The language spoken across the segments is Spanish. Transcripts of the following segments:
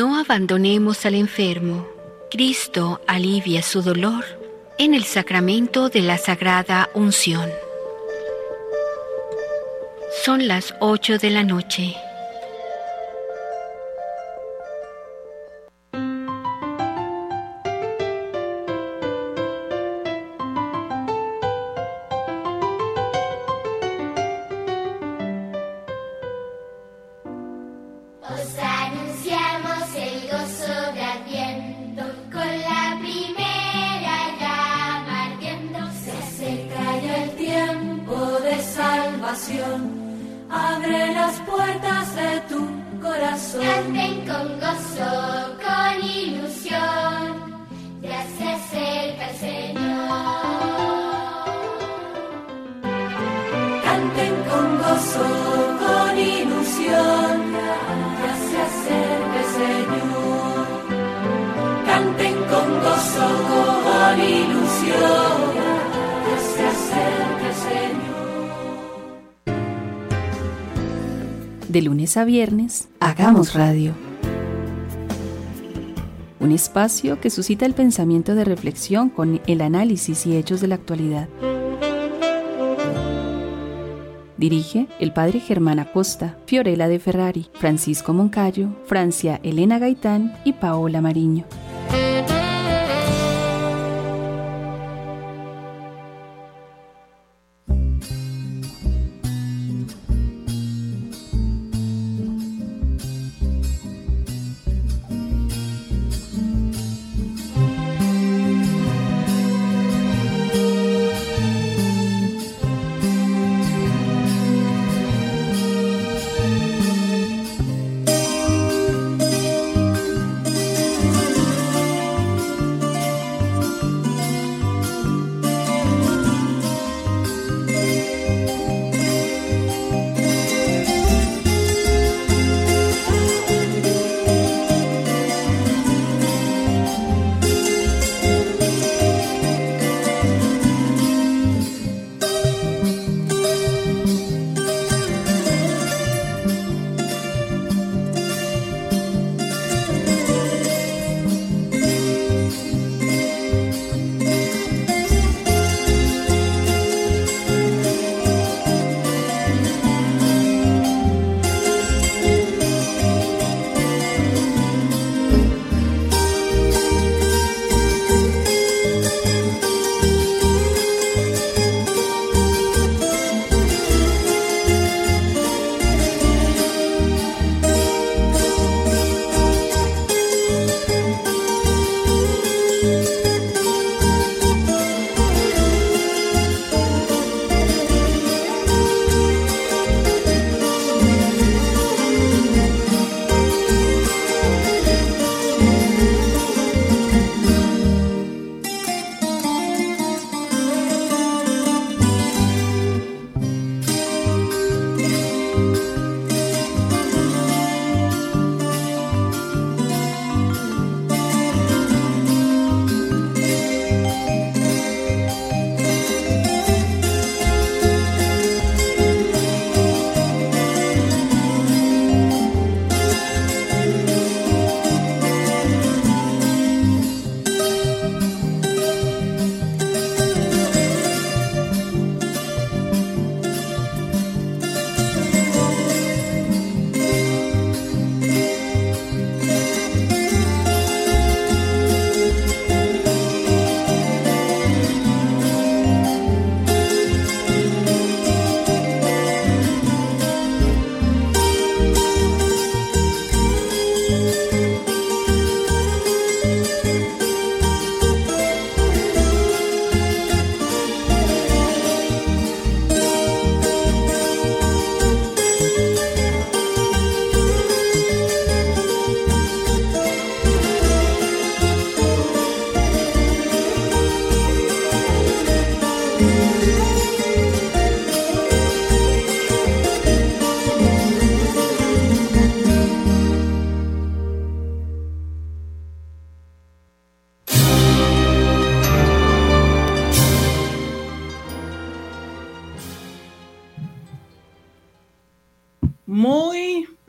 No abandonemos al enfermo. Cristo alivia su dolor en el sacramento de la Sagrada Unción. Son las 8 de la noche. De lunes a viernes, hagamos radio. Un espacio que suscita el pensamiento de reflexión con el análisis y hechos de la actualidad. Dirige el padre Germán Acosta, Fiorella de Ferrari, Francisco Moncayo, Francia Elena Gaitán y Paola Mariño.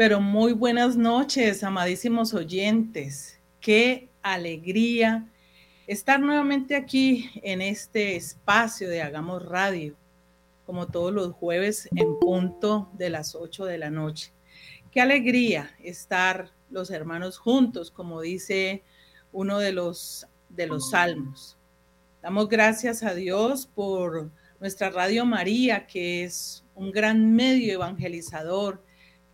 Pero muy buenas noches, amadísimos oyentes. Qué alegría estar nuevamente aquí en este espacio de Hagamos Radio, como todos los jueves en punto de las 8 de la noche. Qué alegría estar los hermanos juntos, como dice uno de los, de los salmos. Damos gracias a Dios por nuestra Radio María, que es un gran medio evangelizador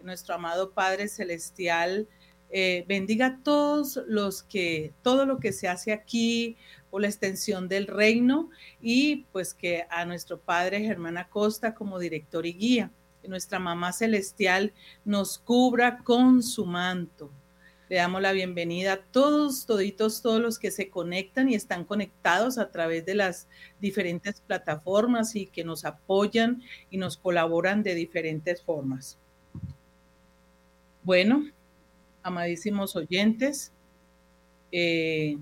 nuestro amado Padre Celestial eh, bendiga a todos los que, todo lo que se hace aquí por la extensión del reino y pues que a nuestro Padre Germán Acosta como director y guía, nuestra Mamá Celestial nos cubra con su manto. Le damos la bienvenida a todos, toditos, todos los que se conectan y están conectados a través de las diferentes plataformas y que nos apoyan y nos colaboran de diferentes formas. Bueno, amadísimos oyentes, eh,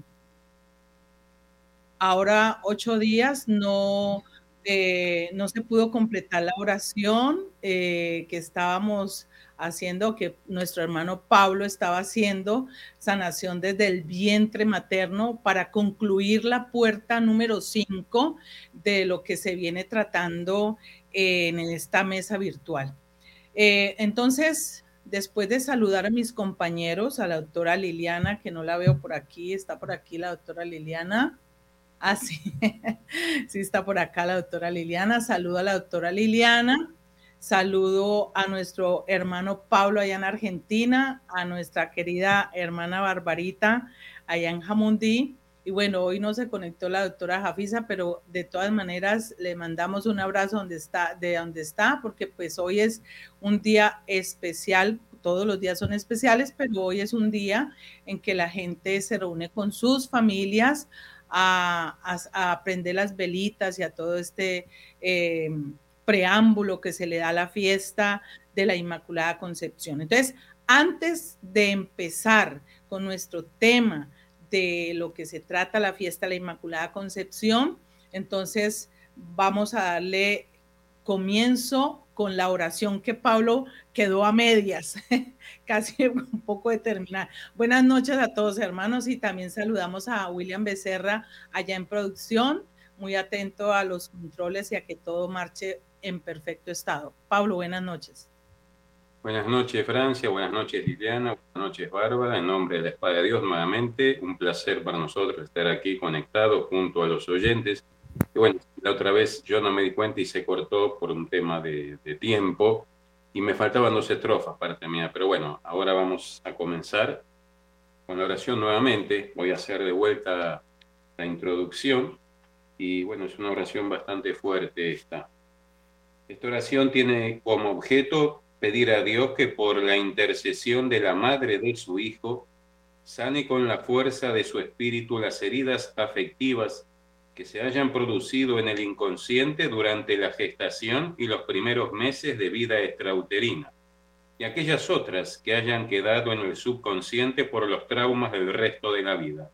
ahora ocho días no, eh, no se pudo completar la oración eh, que estábamos haciendo, que nuestro hermano Pablo estaba haciendo, sanación desde el vientre materno para concluir la puerta número cinco de lo que se viene tratando en esta mesa virtual. entonces, después de saludar a mis compañeros, a la doctora Liliana, que no la veo por aquí, está por aquí la doctora Liliana. Ah, sí, sí está por acá la doctora Liliana. Saludo a la doctora Liliana. Saludo a nuestro hermano Pablo allá en Argentina, a nuestra querida hermana Barbarita allá en Jamundí y bueno, hoy no se conectó la doctora Jafisa, pero de todas maneras le mandamos un abrazo donde está, de donde está, porque pues hoy es un día especial, todos los días son especiales, pero hoy es un día en que la gente se reúne con sus familias a, a, las velitas y a todo este eh, preámbulo que se le da a la fiesta de la Inmaculada Concepción. Entonces, antes de empezar con nuestro tema, de lo que se trata la fiesta de la Inmaculada Concepción. Entonces, vamos a darle comienzo con la oración que Pablo quedó a medias, casi un poco determinada. Buenas noches a todos hermanos y también saludamos a William Becerra allá en producción, muy atento a los controles y a que todo marche en perfecto estado. Pablo, buenas noches. Buenas noches, Francia. Buenas noches, Liliana. Buenas noches, Bárbara. En nombre de la Espada de Dios, nuevamente, un placer para nosotros estar aquí conectados junto a los oyentes. Y bueno, la otra vez yo no me di cuenta y se cortó por un tema de, tiempo y me faltaban dos estrofas para terminar. Pero bueno, ahora vamos a comenzar con la oración nuevamente. Voy a hacer de vuelta la introducción y bueno, es una oración bastante fuerte esta. Esta oración tiene como objeto pedir a Dios que por la intercesión de la madre de su Hijo, sane con la fuerza de su espíritu las heridas afectivas que se hayan producido en el inconsciente durante la gestación y los primeros meses de vida extrauterina, y aquellas otras que hayan quedado en el subconsciente por los traumas del resto de la vida.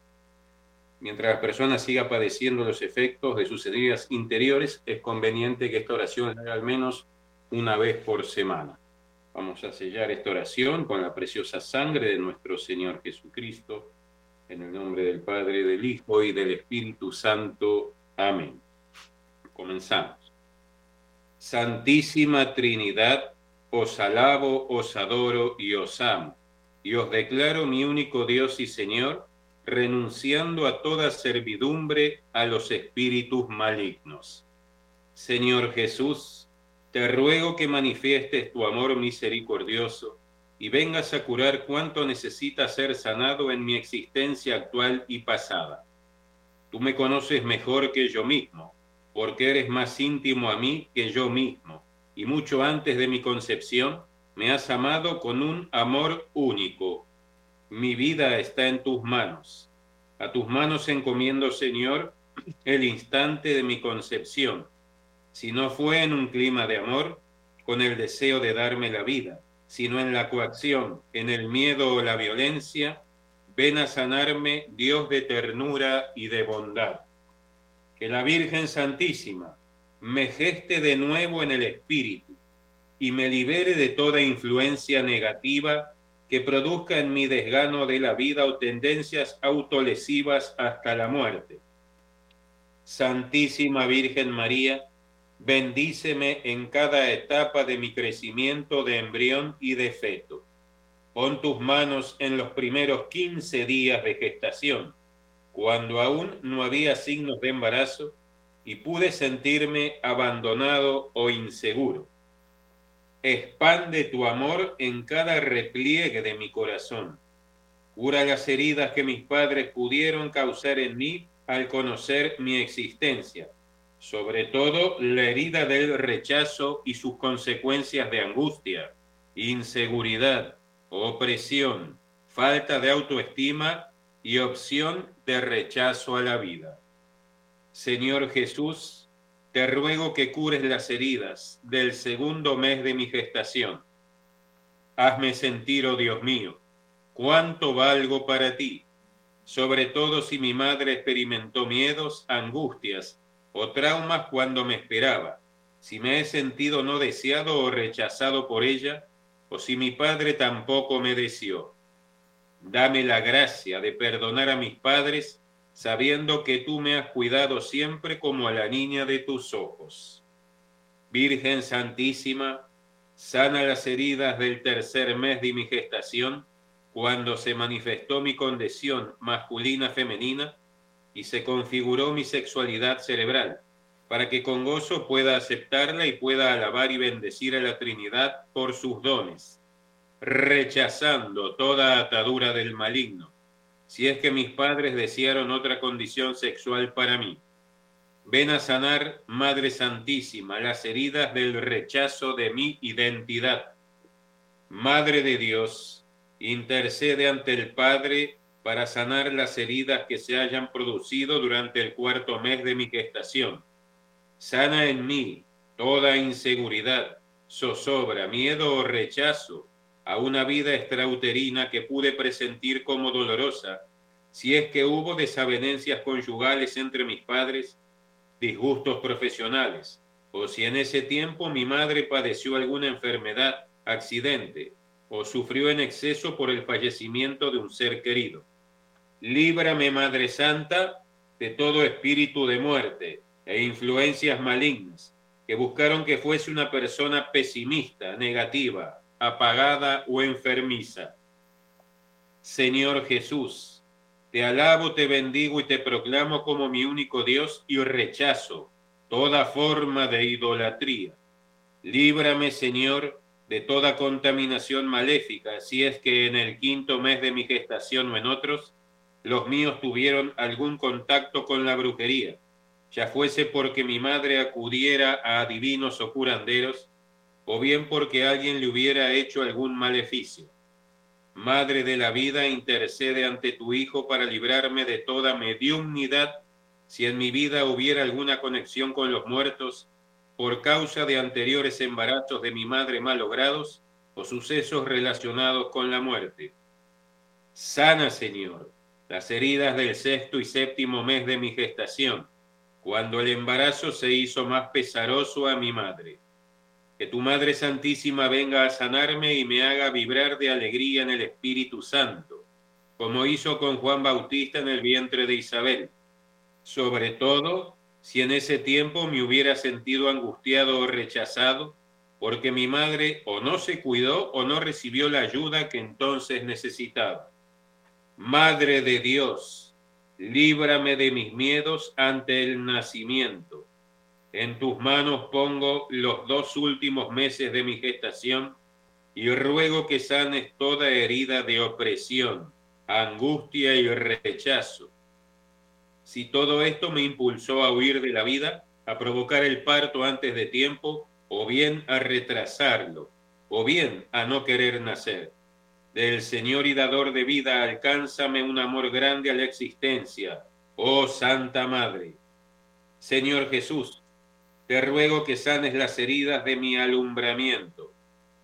Mientras la persona siga padeciendo los efectos de sus heridas interiores, es conveniente que esta oración haga al menos una vez por semana. Vamos a sellar esta oración con la preciosa sangre de nuestro Señor Jesucristo, en el nombre del Padre, del Hijo y del Espíritu Santo. Amén. Comenzamos. Santísima Trinidad, os alabo, os adoro y os amo, y os declaro mi único Dios y Señor, renunciando a toda servidumbre a los espíritus malignos. Señor Jesús, te ruego que manifiestes tu amor misericordioso y vengas a curar cuanto necesita ser sanado en mi existencia actual y pasada. Tú me conoces mejor que yo mismo, porque eres más íntimo a mí que yo mismo, y mucho antes de mi concepción me has amado con un amor único. Mi vida está en tus manos. A tus manos encomiendo, Señor, el instante de mi concepción si no fue en un clima de amor, con el deseo de darme la vida, sino en la coacción, en el miedo o la violencia, ven a sanarme, Dios de ternura y de bondad. Que la Virgen Santísima me geste de nuevo en el Espíritu y me libere de toda influencia negativa que produzca en mi desgano de la vida o tendencias autolesivas hasta la muerte. Santísima Virgen María, bendíceme en cada etapa de mi crecimiento de embrión y de feto. Pon tus manos en los primeros 15 días de gestación, cuando aún no había signos de embarazo y pude sentirme abandonado o inseguro expande tu amor en cada repliegue de mi corazón. Cura las heridas que mis padres pudieron causar en mí al conocer mi existencia, sobre todo la herida del rechazo y sus consecuencias de angustia, inseguridad, opresión, falta de autoestima y opción de rechazo a la vida. Señor Jesús, te ruego que cures las heridas del segundo mes de mi gestación. Hazme sentir, oh Dios mío, cuánto valgo para ti, sobre todo si mi madre experimentó miedos, angustias o traumas cuando me esperaba, si me he sentido no deseado o rechazado por ella, o si mi padre tampoco me deseó. Dame la gracia de perdonar a mis padres sabiendo que tú me has cuidado siempre como a la niña de tus ojos. Virgen Santísima, sana las heridas del tercer mes de mi gestación, cuando se manifestó mi condición masculina-femenina y se configuró mi sexualidad cerebral, para que con gozo pueda aceptarla y pueda alabar y bendecir a la Trinidad por sus dones, rechazando toda atadura del maligno si es que mis padres desearon otra condición sexual para mí. Ven a sanar, Madre Santísima, las heridas del rechazo de mi identidad. Madre de Dios, intercede ante el Padre para sanar las heridas que se hayan producido durante el cuarto mes de mi gestación. Sana en mí toda inseguridad, zozobra, miedo o rechazo a una vida extrauterina que pude presentir como dolorosa, si es que hubo desavenencias conyugales entre mis padres, disgustos profesionales, o si en ese tiempo mi madre padeció alguna enfermedad, accidente, o sufrió en exceso por el fallecimiento de un ser querido. Líbrame, Madre Santa, de todo espíritu de muerte e influencias malignas que buscaron que fuese una persona pesimista, negativa, apagada o enfermiza. Señor Jesús, te alabo, te bendigo y te proclamo como mi único Dios y rechazo toda forma de idolatría. Líbrame, Señor, de toda contaminación maléfica, si es que en el quinto mes de mi gestación o en otros, los míos tuvieron algún contacto con la brujería, ya fuese porque mi madre acudiera a adivinos o curanderos, o bien porque alguien le hubiera hecho algún maleficio. Madre de la vida, intercede ante tu Hijo para librarme de toda mediunidad si en mi vida hubiera alguna conexión con los muertos por causa de anteriores embarazos de mi madre malogrados o sucesos relacionados con la muerte. Sana, Señor, las heridas del sexto y séptimo mes de mi gestación, cuando el embarazo se hizo más pesaroso a mi madre que tu Madre Santísima venga a sanarme y me haga vibrar de alegría en el Espíritu Santo, como hizo con Juan Bautista en el vientre de Isabel. Sobre todo, si en ese tiempo me hubiera sentido angustiado o rechazado, porque mi madre o no se cuidó o no recibió la ayuda que entonces necesitaba. Madre de Dios, líbrame de mis miedos ante el nacimiento en tus manos pongo los dos últimos meses de mi gestación y ruego que sanes toda herida de opresión, angustia y rechazo. Si todo esto me impulsó a huir de la vida, a provocar el parto antes de tiempo, o bien a retrasarlo, o bien a no querer nacer. Del Señor y dador de vida, alcánzame un amor grande a la existencia, oh Santa Madre. Señor Jesús, te ruego que sanes las heridas de mi alumbramiento,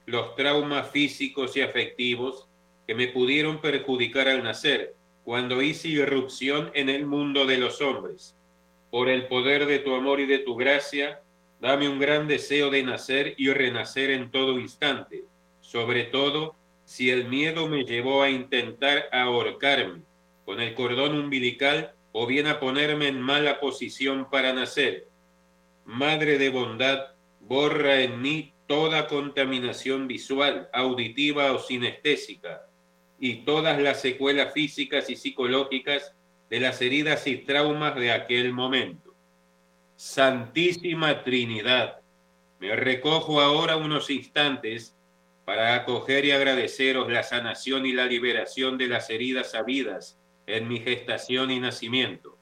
los traumas físicos y afectivos que me pudieron perjudicar al nacer, cuando hice irrupción en el mundo de los hombres. Por el poder de tu amor y de tu gracia, Dame un gran deseo de nacer y renacer en todo instante, sobre todo si el miedo me llevó a intentar ahorcarme con el cordón umbilical o bien a ponerme en mala posición para nacer. Madre de bondad, borra en mí toda contaminación visual, auditiva o sinestésica y todas las secuelas físicas y psicológicas de las heridas y traumas de aquel momento. Santísima Trinidad, me recojo ahora unos instantes para acoger y agradeceros la sanación y la liberación de las heridas habidas en mi gestación y nacimiento.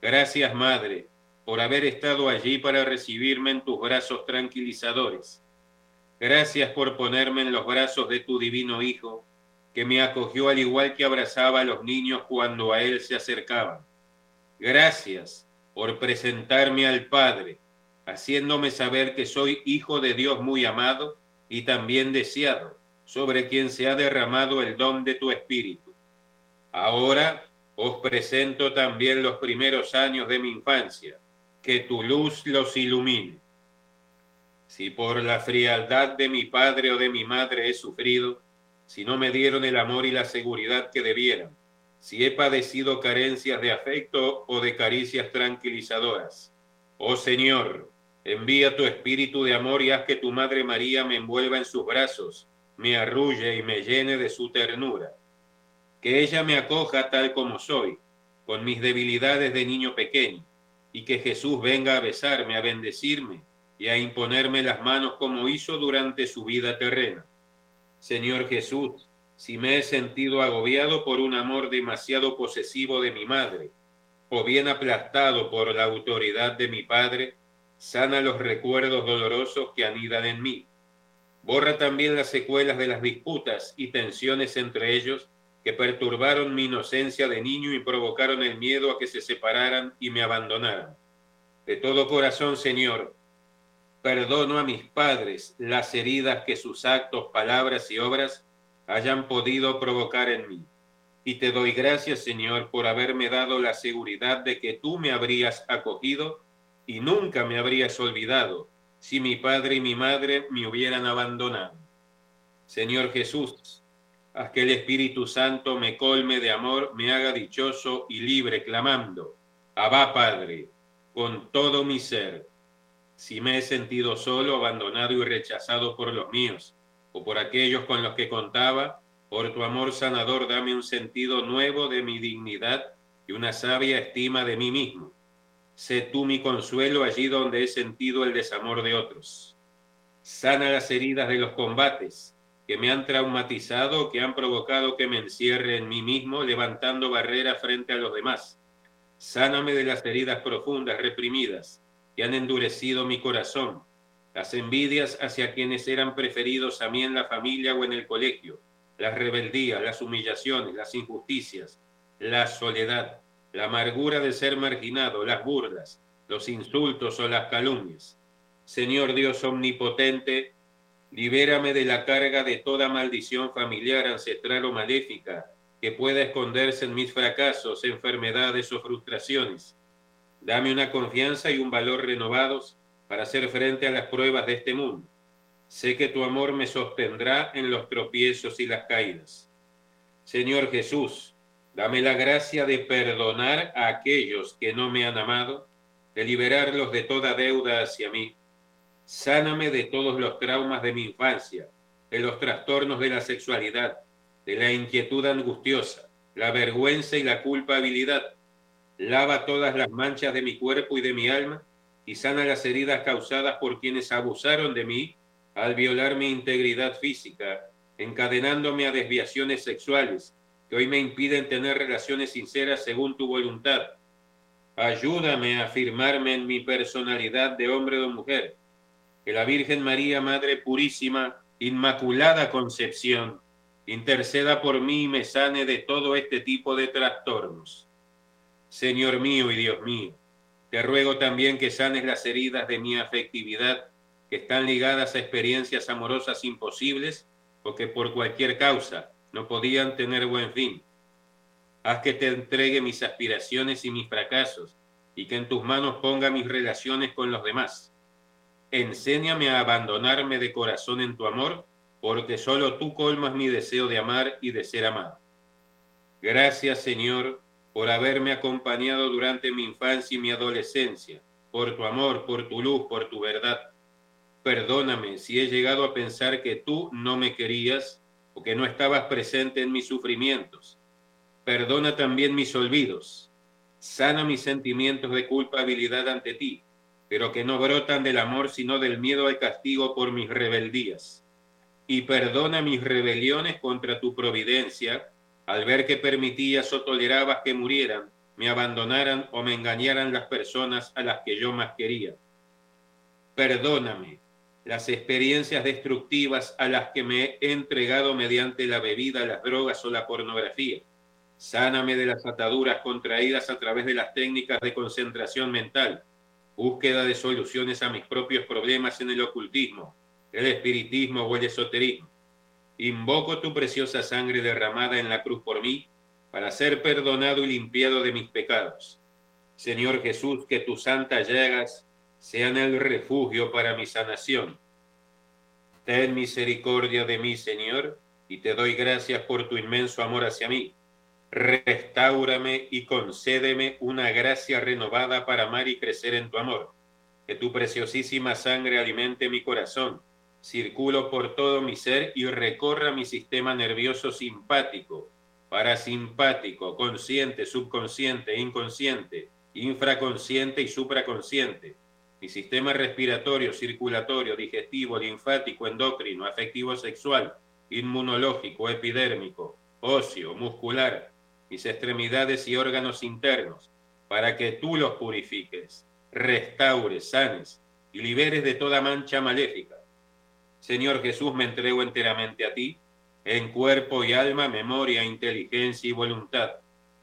Gracias, Madre, por haber estado allí para recibirme en tus brazos tranquilizadores. Gracias por ponerme en los brazos de tu divino Hijo, que me acogió al igual que abrazaba a los niños cuando a Él se acercaban. Gracias por presentarme al Padre, haciéndome saber que soy hijo de Dios muy amado y también deseado, sobre quien se ha derramado el don de tu Espíritu. Ahora os presento también los primeros años de mi infancia, que tu luz los ilumine. Si por la frialdad de mi padre o de mi madre he sufrido, si no me dieron el amor y la seguridad que debieran, si he padecido carencias de afecto o de caricias tranquilizadoras. Oh Señor, envía tu espíritu de amor y haz que tu Madre María me envuelva en sus brazos, me arrulle y me llene de su ternura. Que ella me acoja tal como soy, con mis debilidades de niño pequeño, y que Jesús venga a besarme, a bendecirme y a imponerme las manos como hizo durante su vida terrena. Señor Jesús, si me he sentido agobiado por un amor demasiado posesivo de mi madre, o bien aplastado por la autoridad de mi padre, sana los recuerdos dolorosos que anidan en mí. Borra también las secuelas de las disputas y tensiones entre ellos que perturbaron mi inocencia de niño y provocaron el miedo a que se separaran y me abandonaran. De todo corazón, Señor, perdono a mis padres las heridas que sus actos, palabras y obras hayan podido provocar en mí. Y te doy gracias, Señor, por haberme dado la seguridad de que tú me habrías acogido y nunca me habrías olvidado si mi padre y mi madre me hubieran abandonado. Señor Jesús, haz que el Espíritu Santo me colme de amor, me haga dichoso y libre, clamando, Abba Padre, con todo mi ser si me he sentido solo, abandonado y rechazado por los míos o por aquellos con los que contaba, por tu amor sanador dame un sentido nuevo de mi dignidad y una sabia estima de mí mismo. Sé tú mi consuelo allí donde he sentido el desamor de otros. Sana las heridas de los combates que me han traumatizado, que han provocado que me encierre en mí mismo, levantando barreras frente a los demás. Sáname de las heridas profundas, reprimidas, que han endurecido mi corazón, las envidias hacia quienes eran preferidos a mí en la familia o en el colegio, las rebeldías, las humillaciones, las injusticias, la soledad, la amargura de ser marginado, las burlas, los insultos o las calumnias. Señor Dios omnipotente, libérame de la carga de toda maldición familiar, ancestral o maléfica que pueda esconderse en mis fracasos, enfermedades o frustraciones Dame una confianza y un valor renovados para hacer frente a las pruebas de este mundo. Sé que tu amor me sostendrá en los tropiezos y las caídas. Señor Jesús, dame la gracia de perdonar a aquellos que no me han amado, de liberarlos de toda deuda hacia mí. Sáname de todos los traumas de mi infancia, de los trastornos de la sexualidad, de la inquietud angustiosa, la vergüenza y la culpabilidad lava todas las manchas de mi cuerpo y de mi alma y sana las heridas causadas por quienes abusaron de mí al violar mi integridad física, encadenándome a desviaciones sexuales que hoy me impiden tener relaciones sinceras según tu voluntad. Ayúdame a afirmarme en mi personalidad de hombre o mujer. Que la Virgen María, Madre Purísima, Inmaculada Concepción, interceda por mí y me sane de todo este tipo de trastornos. Señor mío y Dios mío, te ruego también que sanes las heridas de mi afectividad que están ligadas a experiencias amorosas imposibles o que por cualquier causa no podían tener buen fin. Haz que te entregue mis aspiraciones y mis fracasos y que en tus manos ponga mis relaciones con los demás. enséñame a abandonarme de corazón en tu amor, porque solo tú colmas mi deseo de amar y de ser amado. Gracias, Señor, por haberme acompañado durante mi infancia y mi adolescencia, por tu amor, por tu luz, por tu verdad. Perdóname si he llegado a pensar que tú no me querías o que no estabas presente en mis sufrimientos. Perdona también mis olvidos. Sana mis sentimientos de culpabilidad ante ti, pero que no brotan del amor sino del miedo al castigo por mis rebeldías. Y perdona mis rebeliones contra tu providencia al ver que permitías o tolerabas que murieran, me abandonaran o me engañaran las personas a las que yo más quería. Perdóname las experiencias destructivas a las que me he entregado mediante la bebida, las drogas o la pornografía. Sáname de las ataduras contraídas a través de las técnicas de concentración mental, búsqueda de soluciones a mis propios problemas en el ocultismo, el espiritismo o el esoterismo Invoco tu preciosa sangre derramada en la cruz por mí, para ser perdonado y limpiado de mis pecados. Señor Jesús, que tus santas llagas sean el refugio para mi sanación. Ten misericordia de mí, Señor, y te doy gracias por tu inmenso amor hacia mí. Restáurame y concédeme una gracia renovada para amar y crecer en tu amor. Que tu preciosísima sangre alimente mi corazón circulo por todo mi ser y recorra mi sistema nervioso simpático, parasimpático, consciente, subconsciente, inconsciente, infraconsciente y supraconsciente, mi sistema respiratorio, circulatorio, digestivo, linfático, endocrino, afectivo sexual, inmunológico, epidérmico, óseo, muscular, mis extremidades y órganos internos, para que tú los purifiques, restaures, sanes y liberes de toda mancha maléfica Señor Jesús, me entrego enteramente a ti, en cuerpo y alma, memoria, inteligencia y voluntad.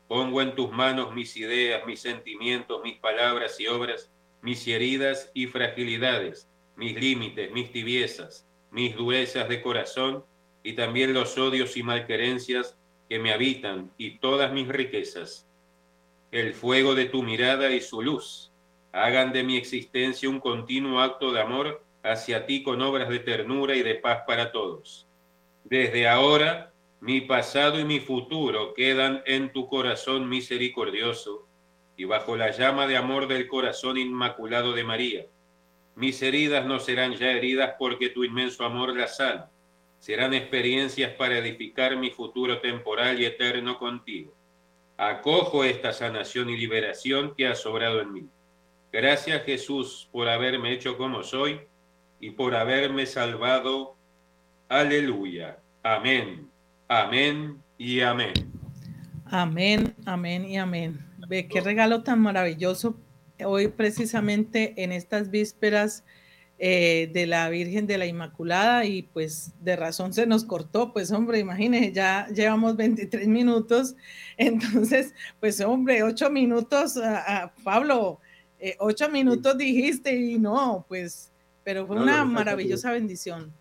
Pongo en tus manos mis ideas, mis sentimientos, mis palabras y obras, mis heridas y fragilidades, mis límites, mis tibiezas, mis durezas de corazón y también los odios y malquerencias que me habitan y todas mis riquezas. El fuego de tu mirada y su luz hagan de mi existencia un continuo acto de amor hacia ti con obras de ternura y de paz para todos. Desde ahora, mi pasado y mi futuro quedan en tu corazón misericordioso y bajo la llama de amor del corazón inmaculado de María. Mis heridas no serán ya heridas porque tu inmenso amor las sana. Serán experiencias para edificar mi futuro temporal y eterno contigo. Acojo esta sanación y liberación que ha sobrado en mí. Gracias Jesús por haberme hecho como soy y por haberme salvado. Aleluya. Amén. Amén y amén. Amén, amén y amén. Ve qué regalo tan maravilloso hoy precisamente en estas vísperas eh, de la Virgen de la Inmaculada y pues de razón se nos cortó, pues hombre, imagínese, ya llevamos 23 minutos, entonces pues hombre, ocho minutos, a, Pablo, eh, ocho minutos dijiste y no, pues pero fue una maravillosa bendición.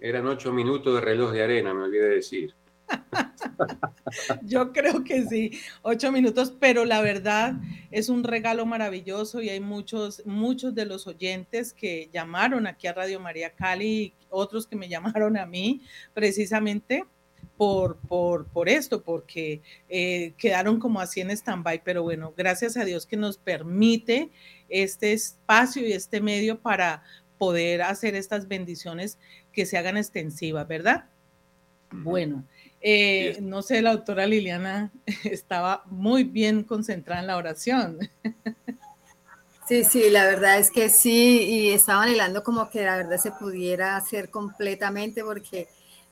Eran ocho minutos de reloj de arena, me olvidé decir. Yo creo que sí, ocho minutos, pero la verdad es un regalo maravilloso y hay muchos, muchos de los oyentes que llamaron aquí a Radio María Cali, otros que me llamaron a mí precisamente por, por, por esto, porque eh, quedaron como así en stand-by, pero bueno, gracias a Dios que nos permite este espacio y este medio para, poder hacer estas bendiciones que se hagan extensivas, ¿verdad? Bueno, eh, no sé, la autora Liliana estaba muy bien concentrada en la oración. Sí, sí, la verdad es que sí, y estaba anhelando como que la verdad se pudiera hacer completamente, porque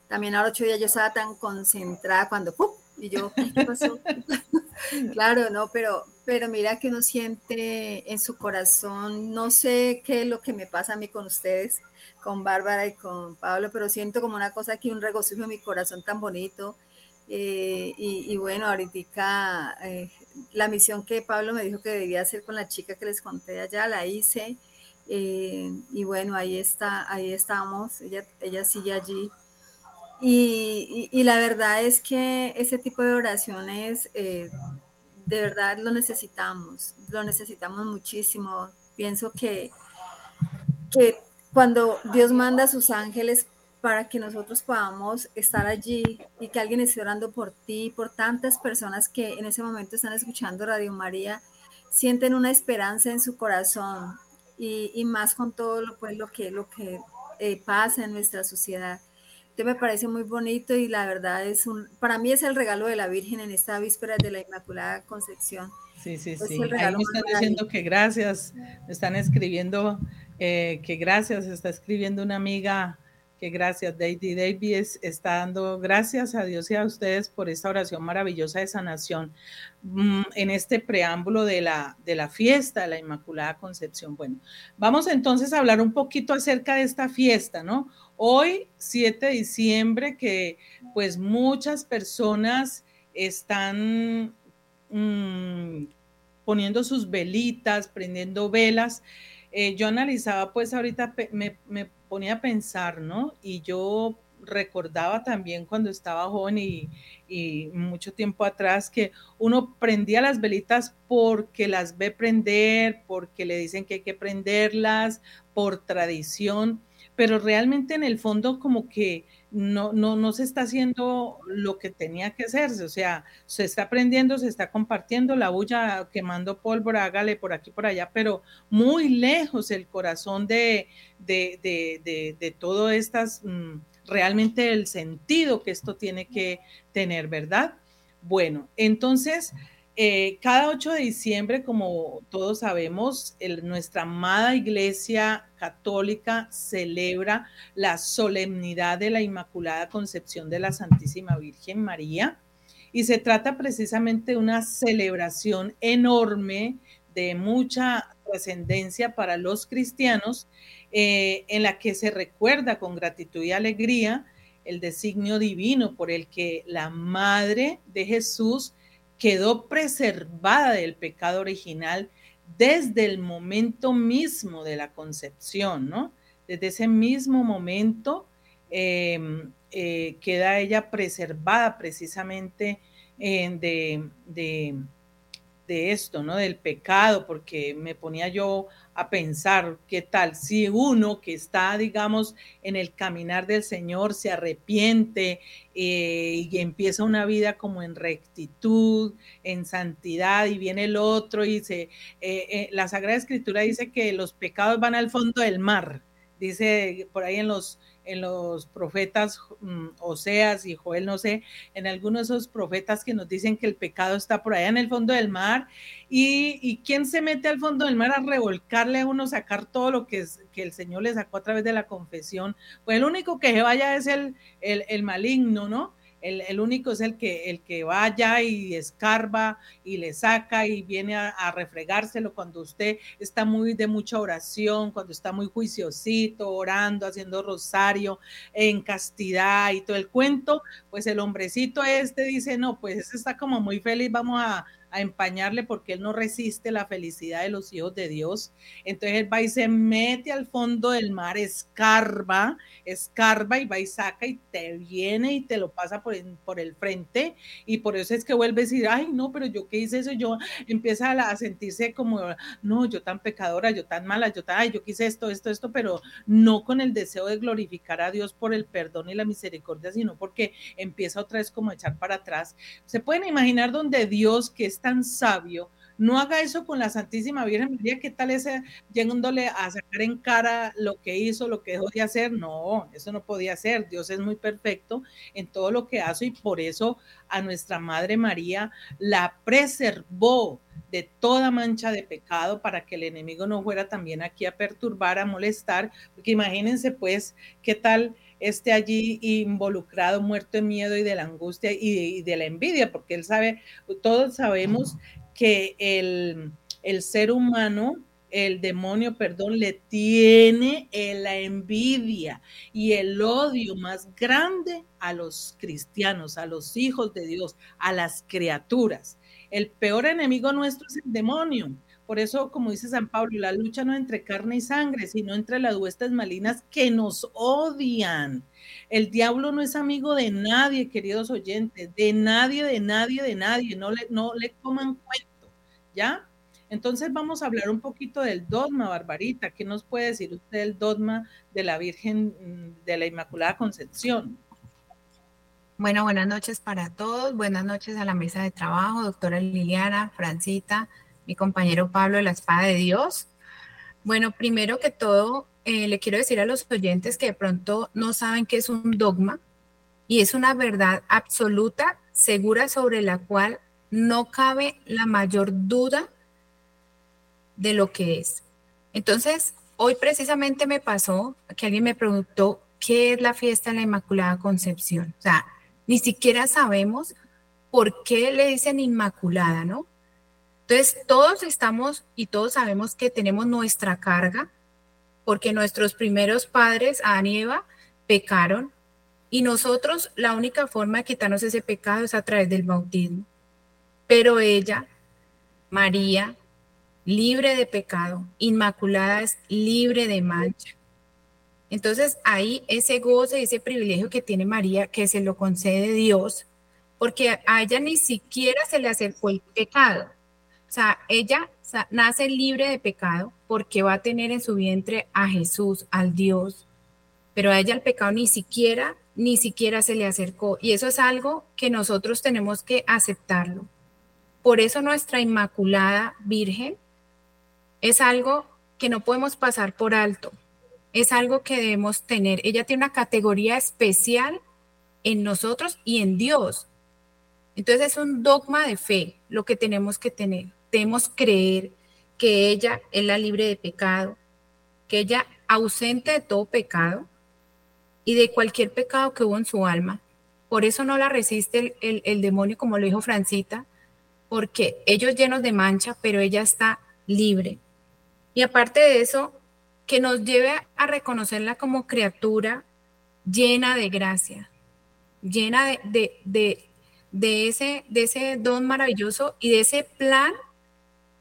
también ahora ocho días yo estaba tan concentrada cuando ¡pum! Y yo, ¿qué pasó? claro, no, pero, pero mira que uno siente en su corazón, no sé qué es lo que me pasa a mí con ustedes, con Bárbara y con Pablo, pero siento como una cosa aquí, un regocijo en mi corazón tan bonito. Eh, y, bueno, ahorita eh, la misión que Pablo me dijo que debía hacer con la chica que les conté allá, la hice. Eh, y bueno, ahí está, ahí estamos, ella, ella sigue allí y, la verdad es que ese tipo de oraciones eh, de verdad lo necesitamos, lo necesitamos muchísimo. Pienso que, que cuando Dios manda a sus ángeles para que nosotros podamos estar allí y que alguien esté orando por ti, por tantas personas que en ese momento están escuchando Radio María, sienten una esperanza en su corazón y, más con todo lo, pues, lo que, lo que eh, pasa en nuestra sociedad. Entonces me parece muy bonito y la verdad es un, para mí es el regalo de la Virgen en esta víspera de la Inmaculada Concepción. Sí, sí, sí. Ahí me están diciendo que gracias, me están escribiendo eh, que gracias, está escribiendo una amiga que gracias, David Davis está dando gracias a Dios y a ustedes por esta oración maravillosa de sanación mm, en este preámbulo de la, de la fiesta de la Inmaculada Concepción. Bueno, vamos entonces a hablar un poquito acerca de esta fiesta, ¿no? Hoy, 7 de diciembre, que pues muchas personas están mm, poniendo sus velitas, prendiendo velas. Eh, yo analizaba pues ahorita, me, me ponía a pensar, ¿no? Y yo recordaba también cuando estaba joven y, mucho tiempo atrás que uno prendía las velitas porque las ve prender, porque le dicen que hay que prenderlas, por tradición, pero realmente en el fondo como que no, no, no se está haciendo lo que tenía que hacerse, o sea, se está aprendiendo, se está compartiendo la bulla, quemando pólvora, hágale por aquí, por allá, pero muy lejos el corazón de, de, de, de, todo estas, mm, realmente el sentido que esto tiene que tener, ¿verdad? Bueno, entonces eh, cada 8 de diciembre, como todos sabemos, nuestra amada Iglesia Católica celebra la solemnidad de la Inmaculada Concepción de la Santísima Virgen María. Y se trata precisamente de una celebración enorme de mucha trascendencia para los cristianos, eh, en la que se recuerda con gratitud y alegría el designio divino por el que la Madre de Jesús quedó preservada del pecado original desde el momento mismo de la concepción, ¿no? Desde ese mismo momento em, eh, queda ella preservada precisamente de, de, esto, ¿no? Del pecado, porque me ponía yo a pensar qué tal si uno que está, digamos, en el caminar del Señor se arrepiente eh, y empieza una vida como en rectitud, en santidad, y viene el otro y dice, eh, eh, la Sagrada Escritura dice que los pecados van al fondo del mar, dice por ahí en los en los profetas mm, Oseas y Joel, no sé, en algunos de esos profetas que nos dicen que el pecado está por allá en el fondo del mar. ¿Y, y quién se mete al fondo del mar a revolcarle a uno, sacar todo lo que, es, que el Señor le sacó a través de la confesión? Pues el único que se vaya es el, el, el maligno, ¿no? El, único es el que, el que vaya y escarba y le saca y viene a, refregárselo cuando usted está muy de mucha oración, cuando está muy juiciosito, orando, haciendo rosario, en castidad y todo el cuento, pues el hombrecito este dice, no, pues está como muy feliz, vamos a, a empañarle porque él no resiste la felicidad de los hijos de Dios. Entonces él va y se mete al fondo del mar, escarba, escarba y va y saca y te viene y te lo pasa por, por el frente y por eso es que vuelve a decir, ay no, pero yo qué hice eso, yo empieza a, sentirse como, no, yo tan pecadora, yo tan mala, yo tan, ay, yo quise esto, esto, esto, pero no con el deseo de glorificar a Dios por el perdón y la misericordia, sino porque empieza otra vez como a echar para atrás. Se pueden imaginar donde Dios, que es tan sabio, no haga eso con la Santísima Virgen María, ¿qué tal ese llegándole a sacar en cara lo que hizo, lo que dejó de hacer? No, eso no podía ser. Dios es muy perfecto en todo lo que hace y por eso a nuestra Madre María la preservó de toda mancha de pecado para que el enemigo no fuera también aquí a perturbar, a molestar, porque imagínense pues qué tal esté allí involucrado, muerto de miedo y de la angustia y de, la envidia, porque él sabe, todos sabemos que el, ser humano, el demonio, perdón, le tiene la envidia y el odio más grande a los cristianos, a los hijos de Dios, a las criaturas. El peor enemigo nuestro es el demonio. Por eso, como dice San Pablo, la lucha no entre carne y sangre, sino entre las huestes malignas que nos odian. El diablo no es amigo de nadie, queridos oyentes, de nadie, de nadie, de nadie. No le, no le coman cuento, ¿ya? Entonces vamos a hablar un poquito del dogma, Barbarita. ¿Qué nos puede decir usted del dogma de la Virgen mm, de la Inmaculada Concepción? Bueno, buenas noches para todos. Buenas noches a la mesa de trabajo, doctora Liliana, Francita, mi compañero Pablo de la Espada de Dios. Bueno, primero que todo, eh, le quiero decir a los oyentes que de pronto no saben qué es un dogma y es una verdad absoluta, segura, sobre la cual no cabe la mayor duda de lo que es. Entonces, hoy precisamente me pasó que alguien me preguntó qué es la fiesta de la Inmaculada Concepción. O sea, ni siquiera sabemos por qué le dicen Inmaculada, ¿no? Entonces, todos estamos y todos sabemos que tenemos nuestra carga, porque nuestros primeros padres, Adán y Eva, pecaron, y nosotros la única forma de quitarnos ese pecado es a través del bautismo. Pero ella, María, libre de pecado, inmaculada es libre de mancha. Entonces ahí ese gozo y ese privilegio que tiene María, que se lo concede Dios, porque a ella ni siquiera se le acercó el pecado. O sea, ella nace libre de pecado porque va a tener en su vientre a Jesús, al Dios. Pero a ella el pecado ni siquiera, ni siquiera se le acercó. Y eso es algo que nosotros tenemos que aceptarlo. Por eso nuestra Inmaculada Virgen es algo que no podemos pasar por alto, es algo que debemos tener. Ella tiene una categoría especial en nosotros y en Dios. Entonces es un dogma de fe lo que tenemos que tener. Debemos creer que ella es la libre de pecado, que ella ausente de todo pecado y de cualquier pecado que hubo en su alma. Por eso no la resiste el, el demonio, como lo dijo Francita, porque ellos llenos de mancha, pero ella está libre. Y aparte de eso, que nos lleve a reconocerla como criatura llena de gracia, llena de, de, ese, de ese don maravilloso y de ese plan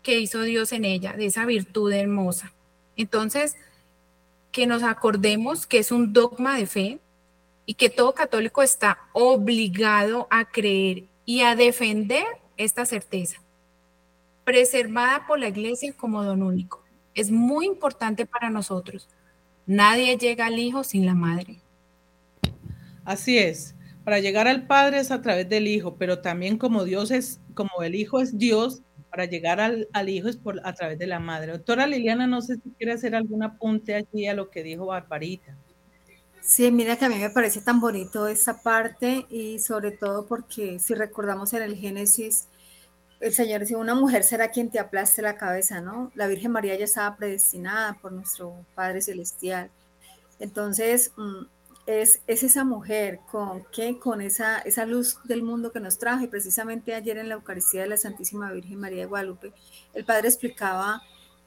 que hizo Dios en ella, de esa virtud hermosa. Entonces, que nos acordemos que es un dogma de fe y que todo católico está obligado a creer y a defender esta certeza, preservada por la iglesia como don único es muy importante para nosotros. Nadie llega al Hijo sin la Madre. Así es. Para llegar al Padre es a través del Hijo, pero también como Dios es, como el Hijo es Dios, para llegar al, Hijo es por, a través de la Madre. Doctora Liliana, no sé si quiere hacer algún apunte aquí a lo que dijo Barbarita. Sí, mira que a mí me parece tan bonito esta parte y sobre todo porque si recordamos en el Génesis, el Señor dice, una mujer será quien te aplaste la cabeza, ¿no? La Virgen María ya estaba predestinada por nuestro Padre Celestial. Entonces, mm, es, es esa mujer con que con esa, esa luz del mundo que nos trajo. Y precisamente ayer en la Eucaristía de la Santísima Virgen María de Guadalupe, el Padre explicaba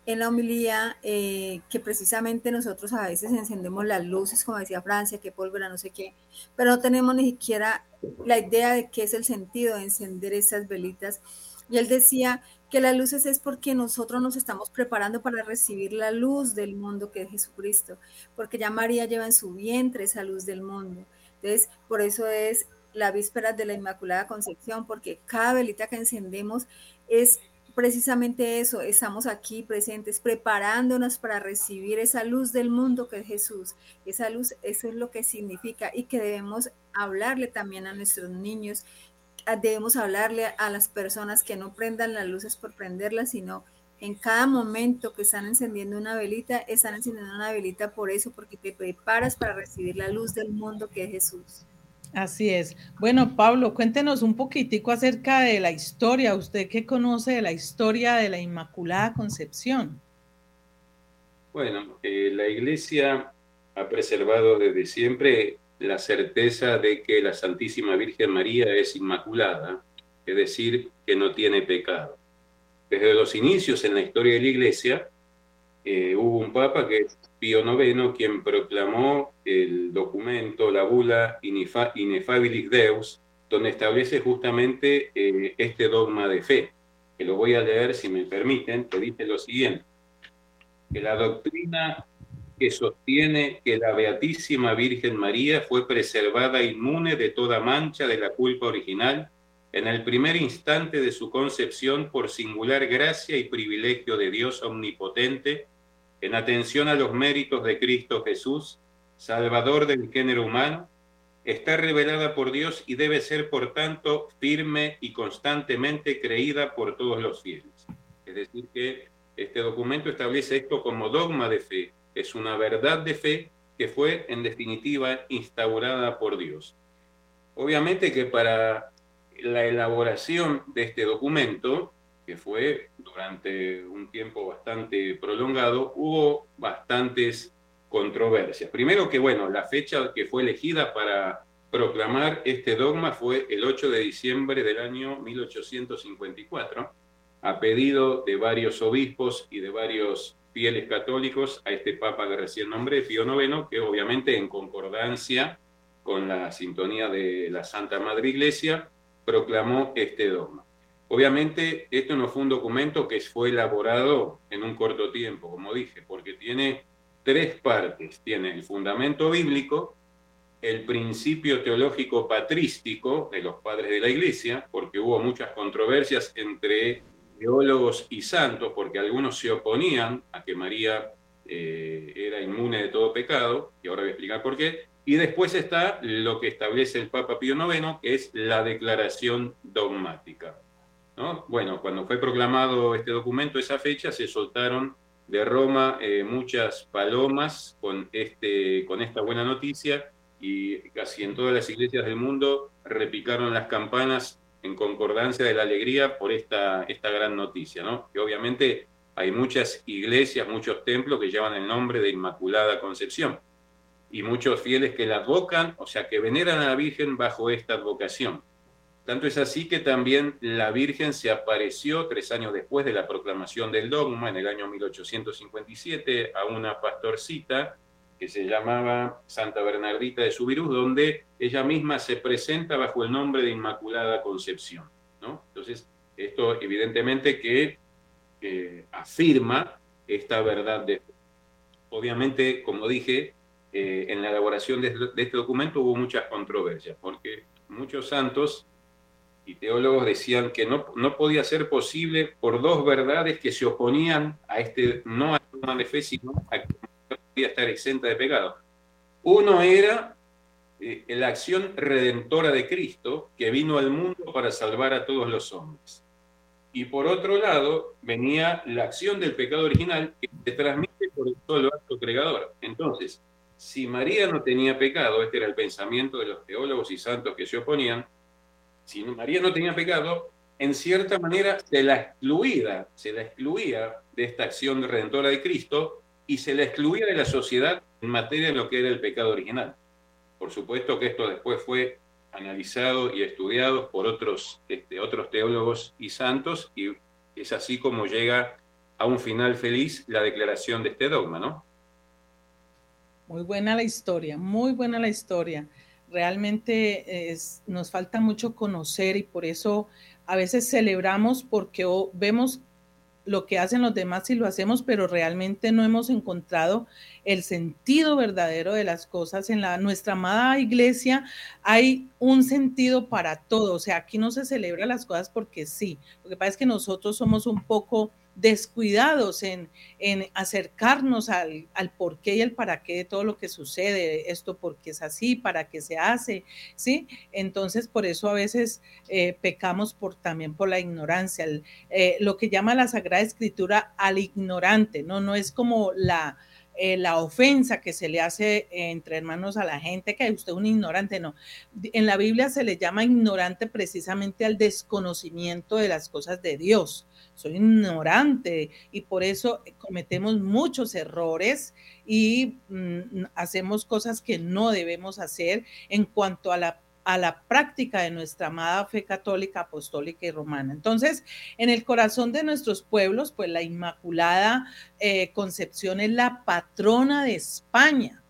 en la homilía eh, que precisamente nosotros a veces encendemos las luces, como decía Francia, que pólvora, no sé qué, pero no tenemos ni siquiera la idea de qué es el sentido de encender esas velitas y él decía que las luces es porque nosotros nos estamos preparando para recibir la luz del mundo que es Jesucristo, porque ya María lleva en su vientre esa luz del mundo. Entonces, por eso es la víspera de la Inmaculada Concepción, porque cada velita que encendemos es precisamente eso, estamos aquí presentes, preparándonos para recibir esa luz del mundo que es Jesús. Esa luz, eso es lo que significa y que debemos hablarle también a nuestros niños debemos hablarle a las personas que no prendan las luces por prenderlas, sino en cada momento que están encendiendo una velita, están encendiendo una velita por eso, porque te preparas para recibir la luz del mundo que es Jesús. Así es. Bueno, Pablo, cuéntenos un poquitico acerca de la historia. ¿Usted qué conoce de la historia de la Inmaculada Concepción? Bueno, eh, la iglesia ha preservado desde siempre la certeza de que la Santísima Virgen María es inmaculada, es decir, que no tiene pecado. Desde los inicios en la historia de la Iglesia, eh, hubo un papa que es Pío IX, quien proclamó el documento, la bula Inefabilis Deus, donde establece justamente eh, este dogma de fe, que lo voy a leer si me permiten, que dice lo siguiente, que la doctrina que sostiene que la Beatísima Virgen María fue preservada inmune de toda mancha de la culpa original en el primer instante de su concepción por singular gracia y privilegio de Dios omnipotente, en atención a los méritos de Cristo Jesús, Salvador del género humano, está revelada por Dios y debe ser, por tanto, firme y constantemente creída por todos los fieles. Es decir, que este documento establece esto como dogma de fe, es una verdad de fe que fue, en definitiva, instaurada por Dios. Obviamente que para la elaboración de este documento, que fue durante un tiempo bastante prolongado, hubo bastantes controversias. Primero que, bueno, la fecha que fue elegida para proclamar este dogma fue el 8 de diciembre del año 1854, a pedido de varios obispos y de varios fieles católicos a este papa que recién nombré, Pío IX, que obviamente en concordancia con la sintonía de la Santa Madre Iglesia, proclamó este dogma. Obviamente, esto no fue un documento que fue elaborado en un corto tiempo, como dije, porque tiene tres partes. Tiene el fundamento bíblico, el principio teológico patrístico de los padres de la Iglesia, porque hubo muchas controversias entre teólogos y santos, porque algunos se oponían a que María eh, era inmune de todo pecado, y ahora voy a explicar por qué, y después está lo que establece el Papa Pío IX, que es la declaración dogmática. ¿no? Bueno, cuando fue proclamado este documento, esa fecha, se soltaron de Roma eh, muchas palomas con, este, con esta buena noticia y casi en todas las iglesias del mundo repicaron las campanas en concordancia de la alegría por esta, esta gran noticia, ¿no? Que obviamente hay muchas iglesias, muchos templos que llevan el nombre de Inmaculada Concepción y muchos fieles que la advocan, o sea, que veneran a la Virgen bajo esta advocación. Tanto es así que también la Virgen se apareció tres años después de la proclamación del dogma, en el año 1857, a una pastorcita que se llamaba Santa Bernardita de Subirús, donde ella misma se presenta bajo el nombre de Inmaculada Concepción. ¿no? Entonces, esto evidentemente que afirma esta verdad de Obviamente, como dije, eh, en la elaboración de, este documento hubo muchas controversias, porque muchos santos y teólogos decían que no, no podía ser posible por dos verdades que se oponían a este, no a la de fe, sino a que podía estar exenta de pecado. Uno era eh, la acción redentora de Cristo, que vino al mundo para salvar a todos los hombres. Y por otro lado, venía la acción del pecado original que se transmite por el solo acto creador. Entonces, si María no tenía pecado, este era el pensamiento de los teólogos y santos que se oponían, si María no tenía pecado, en cierta manera se la excluía, se la excluía de esta acción redentora de Cristo y se la excluía de la sociedad en materia de lo que era el pecado original. Por supuesto que esto después fue analizado y estudiado por otros, este, otros teólogos y santos y es así como llega a un final feliz la declaración de este dogma, ¿no? Muy buena la historia, muy buena la historia. Realmente es, nos falta mucho conocer y por eso a veces celebramos porque vemos lo que hacen los demás y lo hacemos, pero realmente no hemos encontrado el sentido verdadero de las cosas. En la, nuestra amada iglesia hay un sentido para todo. O sea, aquí no se celebra las cosas porque sí. Lo que pasa es que nosotros somos un poco descuidados en, acercarnos al, al, por qué y el para qué de todo lo que sucede, esto porque es así, para qué se hace, ¿sí? Entonces, por eso a veces eh, pecamos por, también por la ignorancia, eh, lo que llama la Sagrada Escritura al ignorante, ¿no? No es como la, eh, la ofensa que se le hace entre hermanos a la gente, que usted es un ignorante, no. En la Biblia se le llama ignorante precisamente al desconocimiento de las cosas de Dios soy ignorante y por eso cometemos muchos errores y mm, hacemos cosas que no debemos hacer en cuanto a la a la práctica de nuestra amada fe católica, apostólica y romana. Entonces, en el corazón de nuestros pueblos, pues la Inmaculada eh, Concepción es la patrona de España.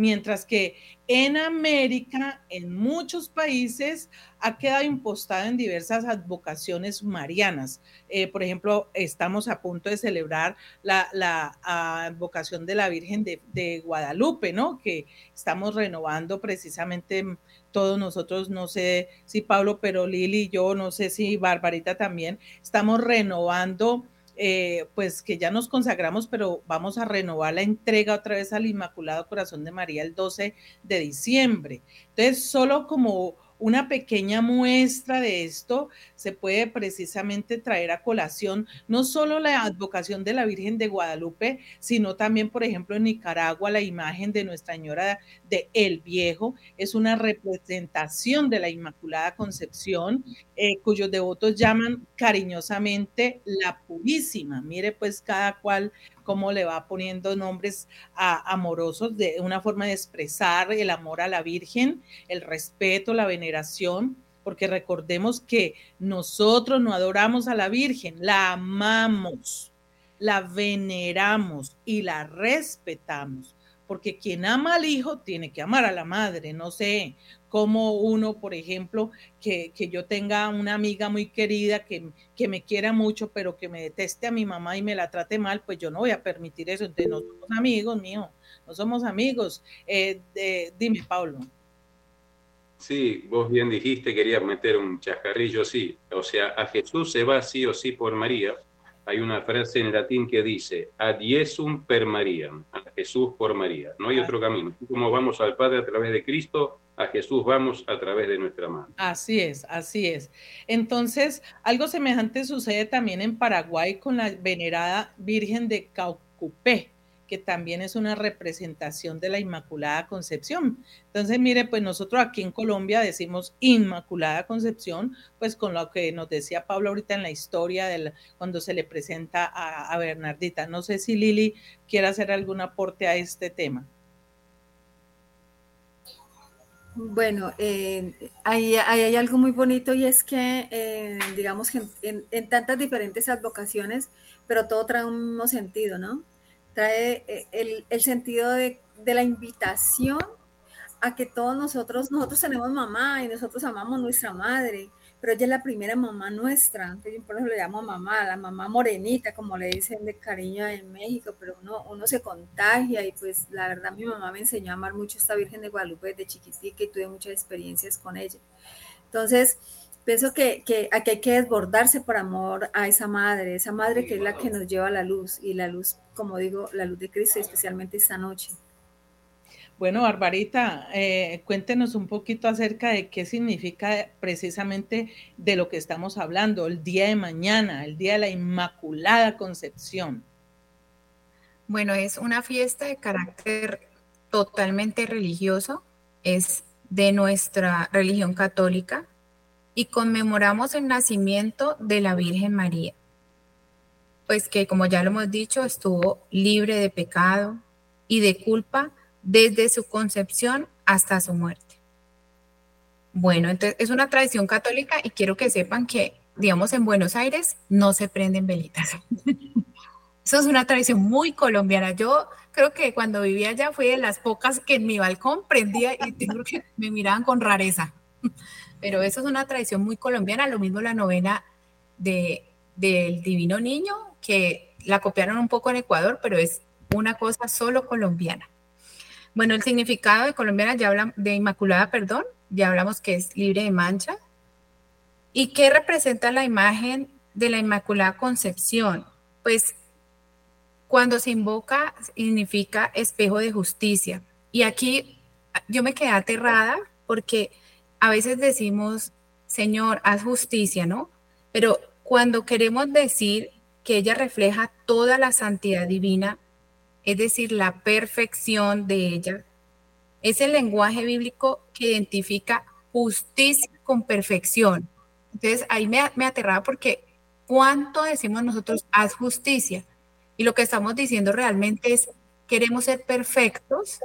Mientras que en América, en muchos países, ha quedado impostada en diversas advocaciones marianas. Eh, por ejemplo, estamos a punto de celebrar la, advocación de la Virgen de, de, Guadalupe, ¿no? Que estamos renovando precisamente todos nosotros, no sé si Pablo, pero Lili, yo, no sé si Barbarita también, estamos renovando eh, pues que ya nos consagramos, pero vamos a renovar la entrega otra vez al Inmaculado Corazón de María el 12 de diciembre. Entonces, solo como una pequeña muestra de esto se puede precisamente traer a colación no solo la advocación de la Virgen de Guadalupe, sino también, por ejemplo, en Nicaragua, la imagen de Nuestra Señora de El Viejo es una representación de la Inmaculada Concepción, eh, cuyos devotos llaman cariñosamente la Purísima. Mire, pues cada cual cómo le va poniendo nombres amorosos de una forma de expresar el amor a la Virgen, el respeto, la veneración, porque recordemos que nosotros no adoramos a la Virgen, la amamos, la veneramos y la respetamos porque quien ama al hijo tiene que amar a la madre, no sé, como uno, por ejemplo, que, yo tenga una amiga muy querida que, que, me quiera mucho, pero que me deteste a mi mamá y me la trate mal, pues yo no voy a permitir eso. Entonces, no somos amigos, mío, no somos amigos. Dime, Pablo. Sí, vos bien dijiste, quería meter un chascarrillo, sí. O sea, a Jesús se va sí o sí por María, hay una frase en latín que dice, ad Iesum per María, a Jesús por María. No hay otro camino. Como vamos al Padre a través de Cristo, a Jesús vamos a través de nuestra mano. Así es, así es. Entonces, algo semejante sucede también en Paraguay con la venerada Virgen de Caucupé que también es una representación de la Inmaculada Concepción. Entonces, mire, pues nosotros aquí en Colombia decimos Inmaculada Concepción, pues con lo que nos decía Pablo ahorita en la historia del, cuando se le presenta a, Bernardita. No sé si Lili quiere hacer algún aporte a este tema. Bueno, eh, ahí, hay algo muy bonito y es que, eh, digamos, en, tantas diferentes advocaciones, pero todo trae un sentido, ¿no? Trae eh, el, sentido de, la invitación a que todos nosotros, nosotros tenemos mamá y nosotros amamos nuestra madre, pero ella es la primera mamá nuestra, entonces por eso le llamo mamá, la mamá morenita, como le dicen de cariño en México, pero uno, uno se contagia y pues la verdad mi mamá me enseñó a amar mucho a esta Virgen de Guadalupe desde chiquitica y tuve muchas experiencias con ella. Entonces, pienso que, aquí hay que desbordarse por amor a esa madre, esa madre que es la que nos lleva a la luz y la luz, como digo, la luz de Cristo, especialmente esta noche. Bueno, Barbarita, eh, cuéntenos un poquito acerca de qué significa precisamente de lo que estamos hablando, el día de mañana, el día de la Inmaculada Concepción. Bueno, es una fiesta de carácter totalmente religioso, es de nuestra religión católica, y conmemoramos el nacimiento de la Virgen María, pues que como ya lo hemos dicho, estuvo libre de pecado y de culpa desde su concepción hasta su muerte. Bueno, entonces es una tradición católica y quiero que sepan que, digamos, en Buenos Aires no se prenden velitas. Eso es una tradición muy colombiana. Yo creo que cuando vivía allá fui de las pocas que en mi balcón prendía y tengo que me miraban con rareza pero eso es una tradición muy colombiana, lo mismo la novena de, del Divino Niño, que la copiaron un poco en Ecuador, pero es una cosa solo colombiana. Bueno, el significado de colombiana, ya hablamos de Inmaculada, perdón, ya hablamos que es libre de mancha. ¿Y qué representa la imagen de la Inmaculada Concepción? Pues cuando se invoca significa espejo de justicia. Y aquí yo me quedé aterrada porque a veces decimos, Señor, haz justicia, ¿no? Pero cuando queremos decir que ella refleja toda la santidad divina, es decir, la perfección de ella, es el lenguaje bíblico que identifica justicia con perfección. Entonces ahí me, me aterraba porque ¿cuánto decimos nosotros haz justicia? Y lo que estamos diciendo realmente es queremos ser perfectos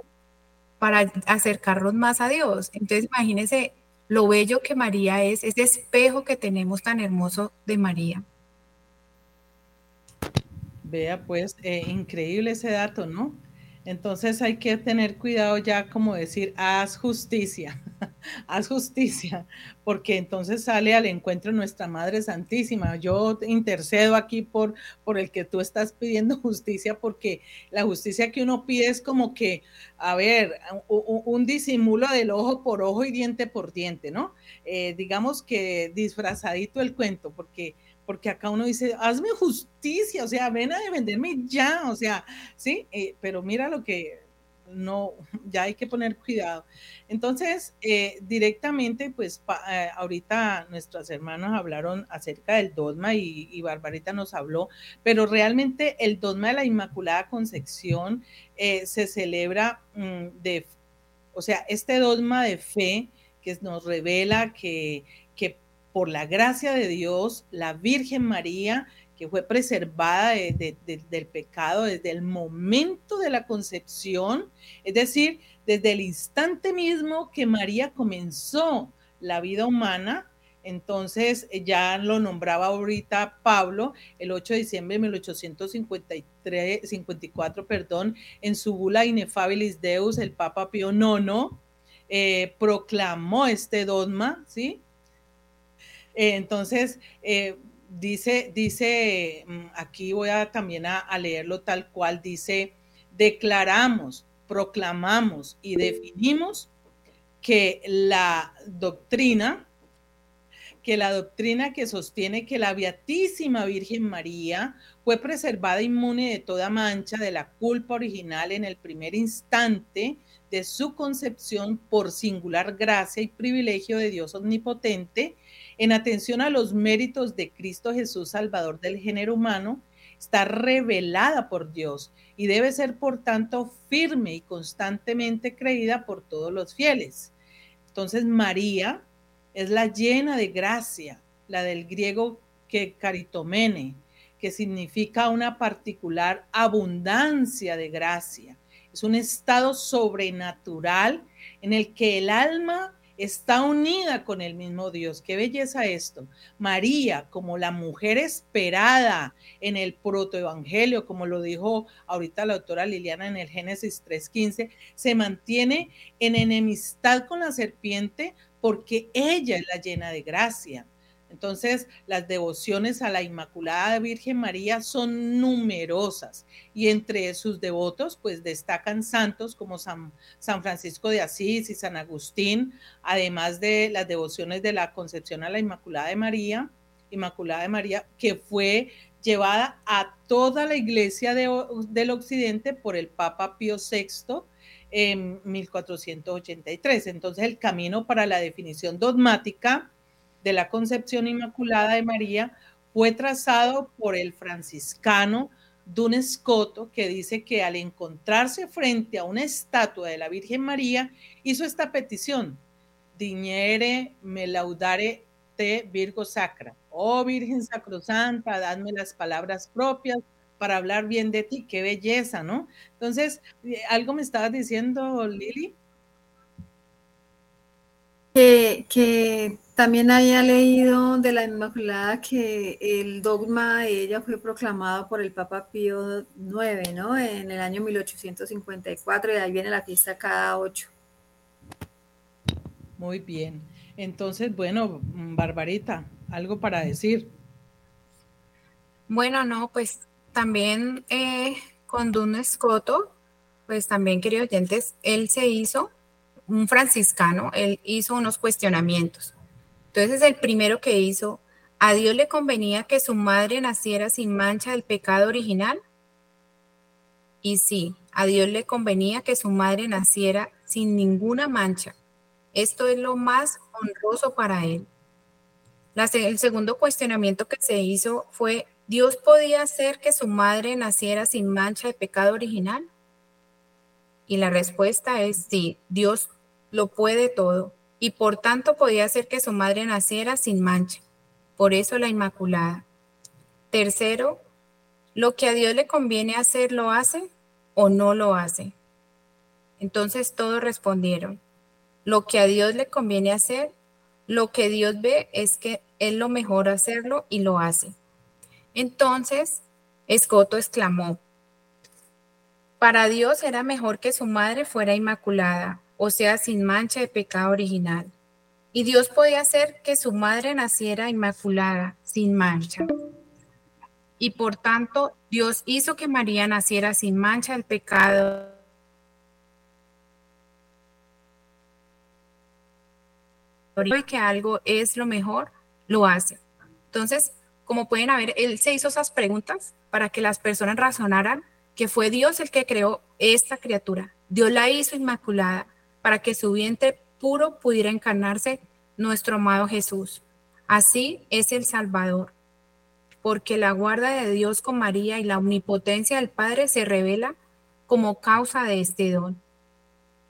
para acercarnos más a Dios. Entonces imagínense lo bello que María es, ese espejo que tenemos tan hermoso de María. Vea, pues, eh, increíble ese dato, ¿no? Entonces hay que tener cuidado ya como decir, haz justicia, haz justicia, porque entonces sale al encuentro nuestra Madre Santísima. Yo intercedo aquí por, por el que tú estás pidiendo justicia, porque la justicia que uno pide es como que, a ver, un, disimulo del ojo por ojo y diente por diente, ¿no? Eh, digamos que disfrazadito el cuento, porque porque acá uno dice, hazme justicia, o sea, ven a defenderme ya, o sea, sí, eh, pero mira lo que no, ya hay que poner cuidado. Entonces, eh, directamente, pues eh, ahorita nuestras hermanas hablaron acerca del dogma y, Barbarita nos habló, pero realmente el dogma de la Inmaculada Concepción se celebra mm, de, o sea, este dogma de fe que nos revela que, que por la gracia de Dios, la Virgen María, que fue preservada del pecado desde el momento de la concepción, es decir, desde el instante mismo que María comenzó la vida humana, entonces ya lo nombraba ahorita Pablo el 8 de diciembre de 1853, 54, perdón, en su bula Inefabilis Deus, el Papa Pío IX eh, proclamó este dogma, ¿sí? Eh, entonces, eh, dice, dice, mm, aquí voy a también a, leerlo tal cual, dice, declaramos, proclamamos y definimos que la doctrina, que la doctrina que sostiene que la Beatísima Virgen María fue preservada inmune de toda mancha de la culpa original en el primer instante de su concepción por singular gracia y privilegio de Dios omnipotente, en atención a los méritos de Cristo Jesús, Salvador del género humano, está revelada por Dios y debe ser, por tanto, firme y constantemente creída por todos los fieles. Entonces, María es la llena de gracia, la del griego que caritomene, que significa una particular abundancia de gracia. Es un estado sobrenatural en el que el alma está unida con el mismo Dios. Qué belleza esto. María, como la mujer esperada en el protoevangelio, como lo dijo ahorita la doctora Liliana en el Génesis 3.15, se mantiene en enemistad con la serpiente porque ella es la llena de gracia. Entonces, las devociones a la Inmaculada Virgen María son numerosas y entre sus devotos, pues destacan santos como San, Francisco de Asís y San Agustín, además de las devociones de la Concepción a la Inmaculada de María, Inmaculada de María, que fue llevada a toda la iglesia del occidente por el Papa Pío VI en 1483. Entonces, el camino para la definición dogmática de la Concepción Inmaculada de María fue trazado por el franciscano Dun Scotto, que dice que al encontrarse frente a una estatua de la Virgen María, hizo esta petición, Diñere me laudare te Virgo Sacra. Oh Virgen Sacrosanta, dadme las palabras propias para hablar bien de ti, qué belleza, ¿no? Entonces, eh, algo me estabas diciendo, Lili. Que también había leído de la Inmaculada que el dogma de ella fue proclamado por el Papa Pío IX, ¿no? En el año 1854 y ahí viene la fiesta cada ocho. Muy bien. Entonces, bueno, Barbarita, algo para decir. Bueno, no, pues también eh, con Don Escoto, pues también, queridos oyentes, él se hizo un franciscano, él hizo unos cuestionamientos entonces el primero que hizo, ¿a Dios le convenía que su madre naciera sin mancha del pecado original? Y sí, a Dios le convenía que su madre naciera sin ninguna mancha. Esto es lo más honroso para él. el segundo cuestionamiento que se hizo fue, ¿Dios podía hacer que su madre naciera sin mancha de pecado original? Y la respuesta es sí, Dios lo puede todo y por tanto podía hacer que su madre naciera sin mancha. Por eso la Inmaculada. Tercero, lo que a Dios le conviene hacer, ¿lo hace o no lo hace? Entonces todos respondieron, lo que a Dios le conviene hacer, lo que Dios ve es que es lo mejor hacerlo y lo hace. Entonces, Escoto exclamó, Para Dios era mejor que su madre fuera inmaculada, o sea, sin mancha de pecado original. Y Dios podía hacer que su madre naciera inmaculada, sin mancha. Y por tanto, Dios hizo que María naciera sin mancha del pecado y que algo es lo mejor, lo hace. Entonces, como pueden ver, él se hizo esas preguntas para que las personas razonaran que fue Dios el que creó esta criatura. Dios la hizo inmaculada para que su vientre puro pudiera encarnarse nuestro amado Jesús. Así es el Salvador, porque la guarda de Dios con María y la omnipotencia del Padre se revela como causa de este don.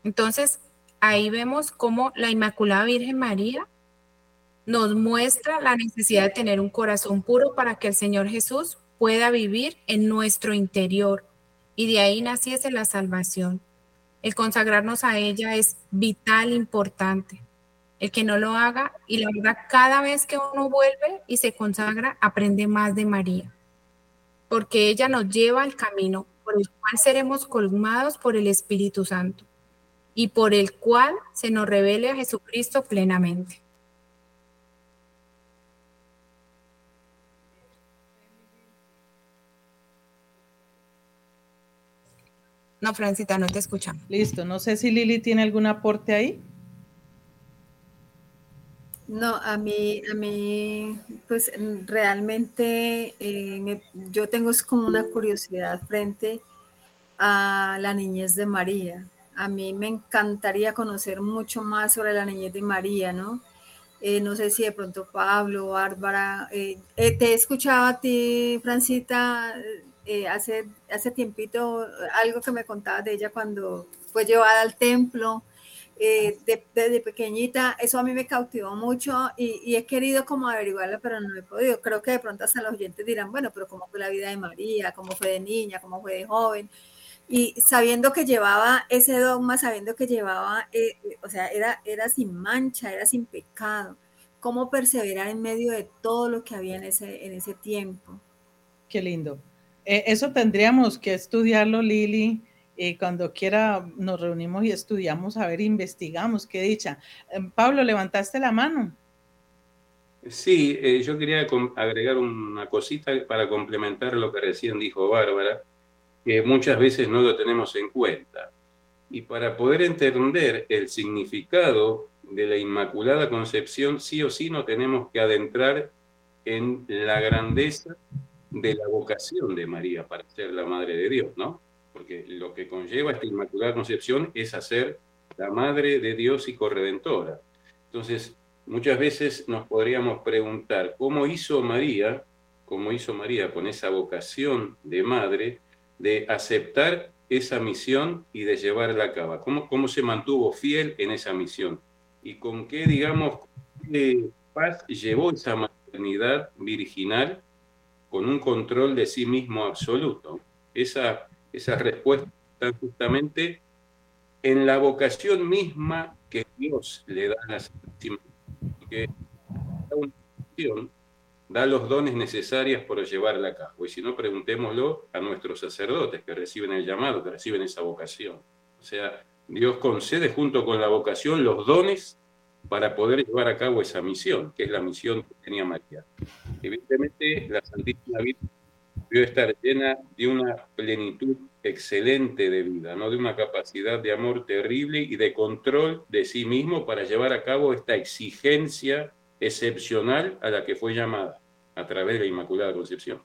Entonces, ahí vemos cómo la Inmaculada Virgen María nos muestra la necesidad de tener un corazón puro para que el Señor Jesús pueda vivir en nuestro interior y de ahí naciese la salvación. El consagrarnos a ella es vital, importante. El que no lo haga y la verdad cada vez que uno vuelve y se consagra aprende más de María, porque ella nos lleva al camino por el cual seremos colmados por el Espíritu Santo y por el cual se nos revele a Jesucristo plenamente. No, Francita, no te escuchamos. Listo, no sé si Lili tiene algún aporte ahí. No, a mí, a mí, pues realmente eh, yo tengo como una curiosidad frente a la niñez de María. A mí me encantaría conocer mucho más sobre la niñez de María, ¿no? Eh, no sé si de pronto Pablo, Bárbara, eh, te he escuchado a ti, Francita, eh, hace, hace tiempito algo que me contaba de ella cuando fue llevada al templo. Eh, desde pequeñita, eso a mí me cautivó mucho y, he querido como averiguarlo, pero no he podido. Creo que de pronto hasta los oyentes dirán, bueno, pero ¿cómo fue la vida de María? ¿Cómo fue de niña? ¿Cómo fue de joven? Y sabiendo que llevaba ese dogma, sabiendo que llevaba, eh, o sea, era, era sin mancha, era sin pecado. ¿Cómo perseverar en medio de todo lo que había en ese, en ese tiempo? Qué lindo. Eh, eso tendríamos que estudiarlo, Lili. Y cuando quiera nos reunimos y estudiamos, a ver, investigamos, qué dicha. Em, Pablo, levantaste la mano. Sí, eh, yo quería agregar una cosita para complementar lo que recién dijo Bárbara, que muchas veces no lo tenemos en cuenta. Y para poder entender el significado de la Inmaculada Concepción, sí o sí no tenemos que adentrar en la grandeza de la vocación de María para ser la Madre de Dios, ¿no? Porque lo que conlleva esta Inmaculada Concepción es hacer la Madre de Dios y corredentora. Entonces, muchas veces nos podríamos preguntar, ¿cómo hizo María, cómo hizo María con esa vocación de madre, de aceptar esa misión y de llevarla a cabo? ¿Cómo, cómo se mantuvo fiel en esa misión? ¿Y con qué, digamos, qué paz llevó esa maternidad virginal con un control de sí mismo absoluto. Esa, esa respuesta justamente en la vocación misma que Dios le da a la que una vocación da los dones necesarios para llevarla a cabo. Y si no, preguntémoslo a nuestros sacerdotes que reciben el llamado, que reciben esa vocación. O sea, Dios concede junto con la vocación los dones para poder llevar a cabo esa misión, que es la misión que tenía María. Evidentemente, la Santísima Virgen debió estar llena de una plenitud excelente de vida, no de una capacidad de amor terrible y de control de sí mismo para llevar a cabo esta exigencia excepcional a la que fue llamada a través de la Inmaculada Concepción.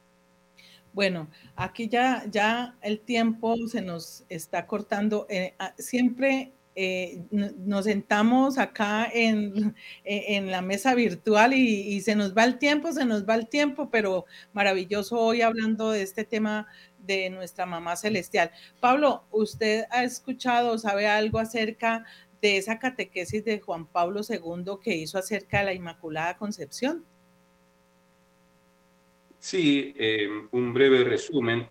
Bueno, aquí ya, ya el tiempo se nos está cortando. Eh, siempre eh, nos sentamos acá en, en la mesa virtual y, se nos va el tiempo, se nos va el tiempo, pero maravilloso hoy hablando de este tema de nuestra mamá celestial. Pablo, ¿usted ha escuchado, sabe algo acerca de esa catequesis de Juan Pablo II que hizo acerca de la Inmaculada Concepción? Sí, eh, un breve resumen.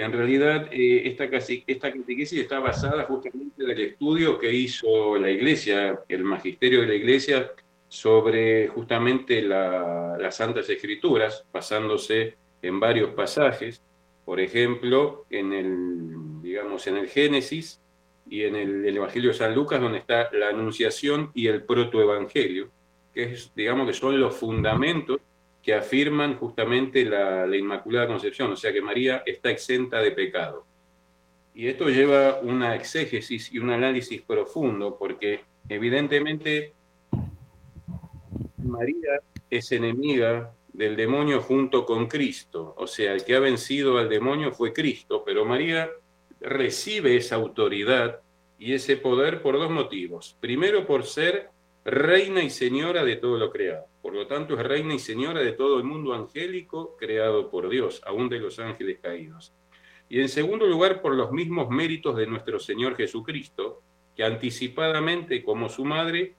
En realidad, eh, esta, esta catequesis está basada justamente en el estudio que hizo la Iglesia, el magisterio de la Iglesia, sobre justamente las Santas Escrituras, basándose en varios pasajes. Por ejemplo, en el, digamos, en el Génesis y en el, Evangelio de San Lucas, donde está la Anunciación y el Protoevangelio, que es, digamos, que son los fundamentos que afirman justamente la, la Inmaculada Concepción, o sea que María está exenta de pecado. Y esto lleva una exégesis y un análisis profundo, porque evidentemente María es enemiga del demonio junto con Cristo. O sea, el que ha vencido al demonio fue Cristo, pero María recibe esa autoridad y ese poder por dos motivos. Primero, por ser reina y señora de todo lo creado. Por lo tanto, es reina y señora de todo el mundo angélico creado por Dios, aún de los ángeles caídos. Y en segundo lugar, por los mismos méritos de nuestro Señor Jesucristo, que anticipadamente, como su madre,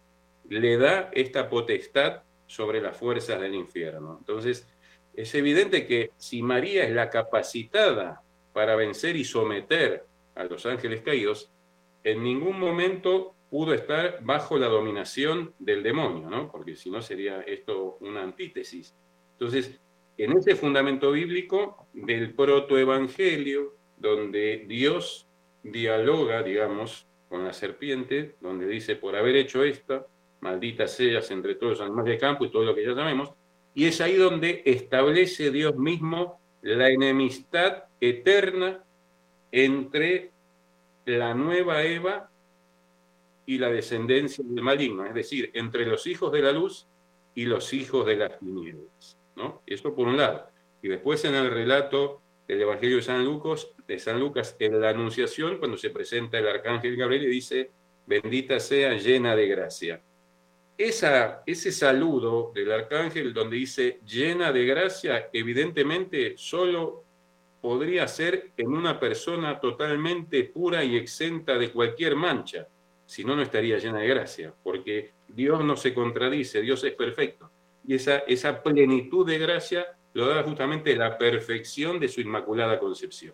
le da esta potestad sobre las fuerzas del infierno. Entonces, es evidente que si María es la capacitada para vencer y someter a los ángeles caídos, en ningún momento pudo estar bajo la dominación del demonio, ¿no? Porque si no sería esto una antítesis. Entonces, en ese fundamento bíblico del protoevangelio, donde Dios dialoga, digamos, con la serpiente, donde dice, por haber hecho esto, malditas seas entre todos los animales de campo y todo lo que ya sabemos, y es ahí donde establece Dios mismo la enemistad eterna entre la nueva Eva y la descendencia del maligno, es decir, entre los hijos de la luz y los hijos de las tinieblas. ¿no? Esto por un lado. Y después en el relato del Evangelio de San Lucas, de San Lucas, en la Anunciación, cuando se presenta el arcángel Gabriel y dice, bendita sea llena de gracia ese saludo del arcángel donde dice llena de gracia, evidentemente solo podría ser en una persona totalmente pura y exenta de cualquier mancha, si no, no estaría llena de gracia, porque Dios no se contradice, Dios es perfecto. Y esa, esa plenitud de gracia lo da justamente la perfección de su inmaculada concepción.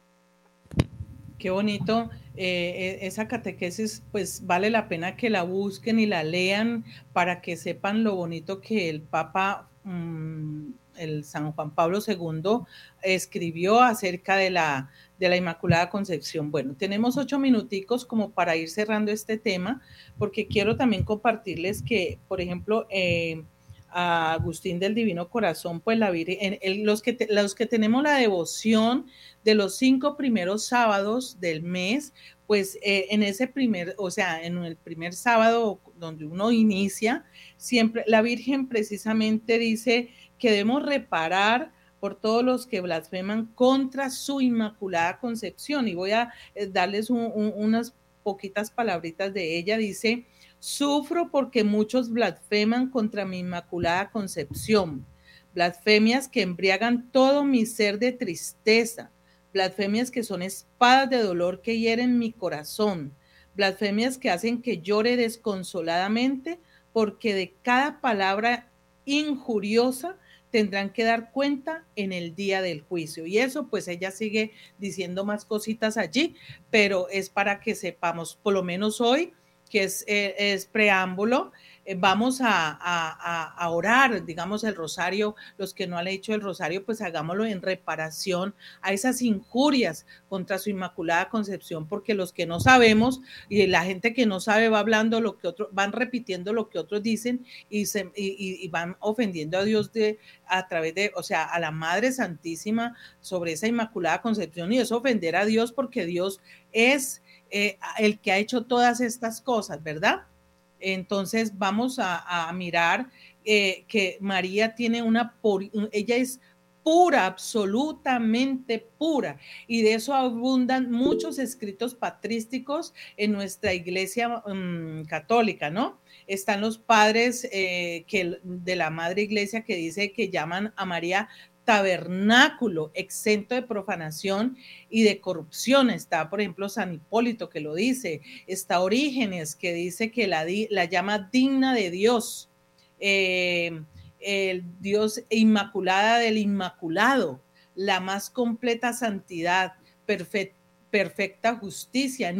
Qué bonito. Eh, e, esa catequesis, pues vale la pena que la busquen y la lean para que sepan lo bonito que el Papa, mm, el San Juan Pablo II, escribió acerca de la, de la Inmaculada Concepción. Bueno, tenemos ocho minuticos como para ir cerrando este tema, porque quiero también compartirles que, por ejemplo, eh, a Agustín del Divino Corazón, pues la Virgen, los, que los que tenemos la devoción de los cinco primeros sábados del mes, pues eh, en ese primer, o sea, en el primer sábado donde uno inicia, siempre la Virgen precisamente dice que debemos reparar por todos los que blasfeman contra su inmaculada concepción. Y voy a eh, darles unas poquitas palabritas de ella. Dice, Sufro porque muchos blasfeman contra mi inmaculada concepción, blasfemias que embriagan todo mi ser de tristeza, blasfemias que son espadas de dolor que hieren mi corazón, blasfemias que hacen que llore desconsoladamente porque de cada palabra injuriosa tendrán que dar cuenta en el día del juicio. Y eso, pues ella sigue diciendo más cositas allí, pero es para que sepamos, por lo menos hoy, que es, eh, es preámbulo, vamos a, orar, digamos, el rosario, los que no han hecho el rosario, pues hagámoslo en reparación a esas injurias contra su Inmaculada Concepción, porque los que no sabemos y la gente que no sabe va hablando lo que otros, van repitiendo lo que otros dicen y, se, y, van ofendiendo a Dios de, a través de, o sea, a la Madre Santísima sobre esa Inmaculada Concepción y es ofender a Dios porque Dios es eh, el que ha hecho todas estas cosas, ¿verdad? Entonces vamos a, mirar eh, que María tiene una, ella es pura, absolutamente pura. Y de eso abundan muchos escritos patrísticos en nuestra iglesia mm, católica, ¿no? Están los padres eh, que, de la Madre Iglesia que dice que llaman a María tabernáculo exento de profanación y de corrupción. Está, por ejemplo, San Hipólito que lo dice. Está Orígenes que dice que la, la llama digna de Dios. Eh, el Dios inmaculada del inmaculado, la más completa santidad, perfecta justicia,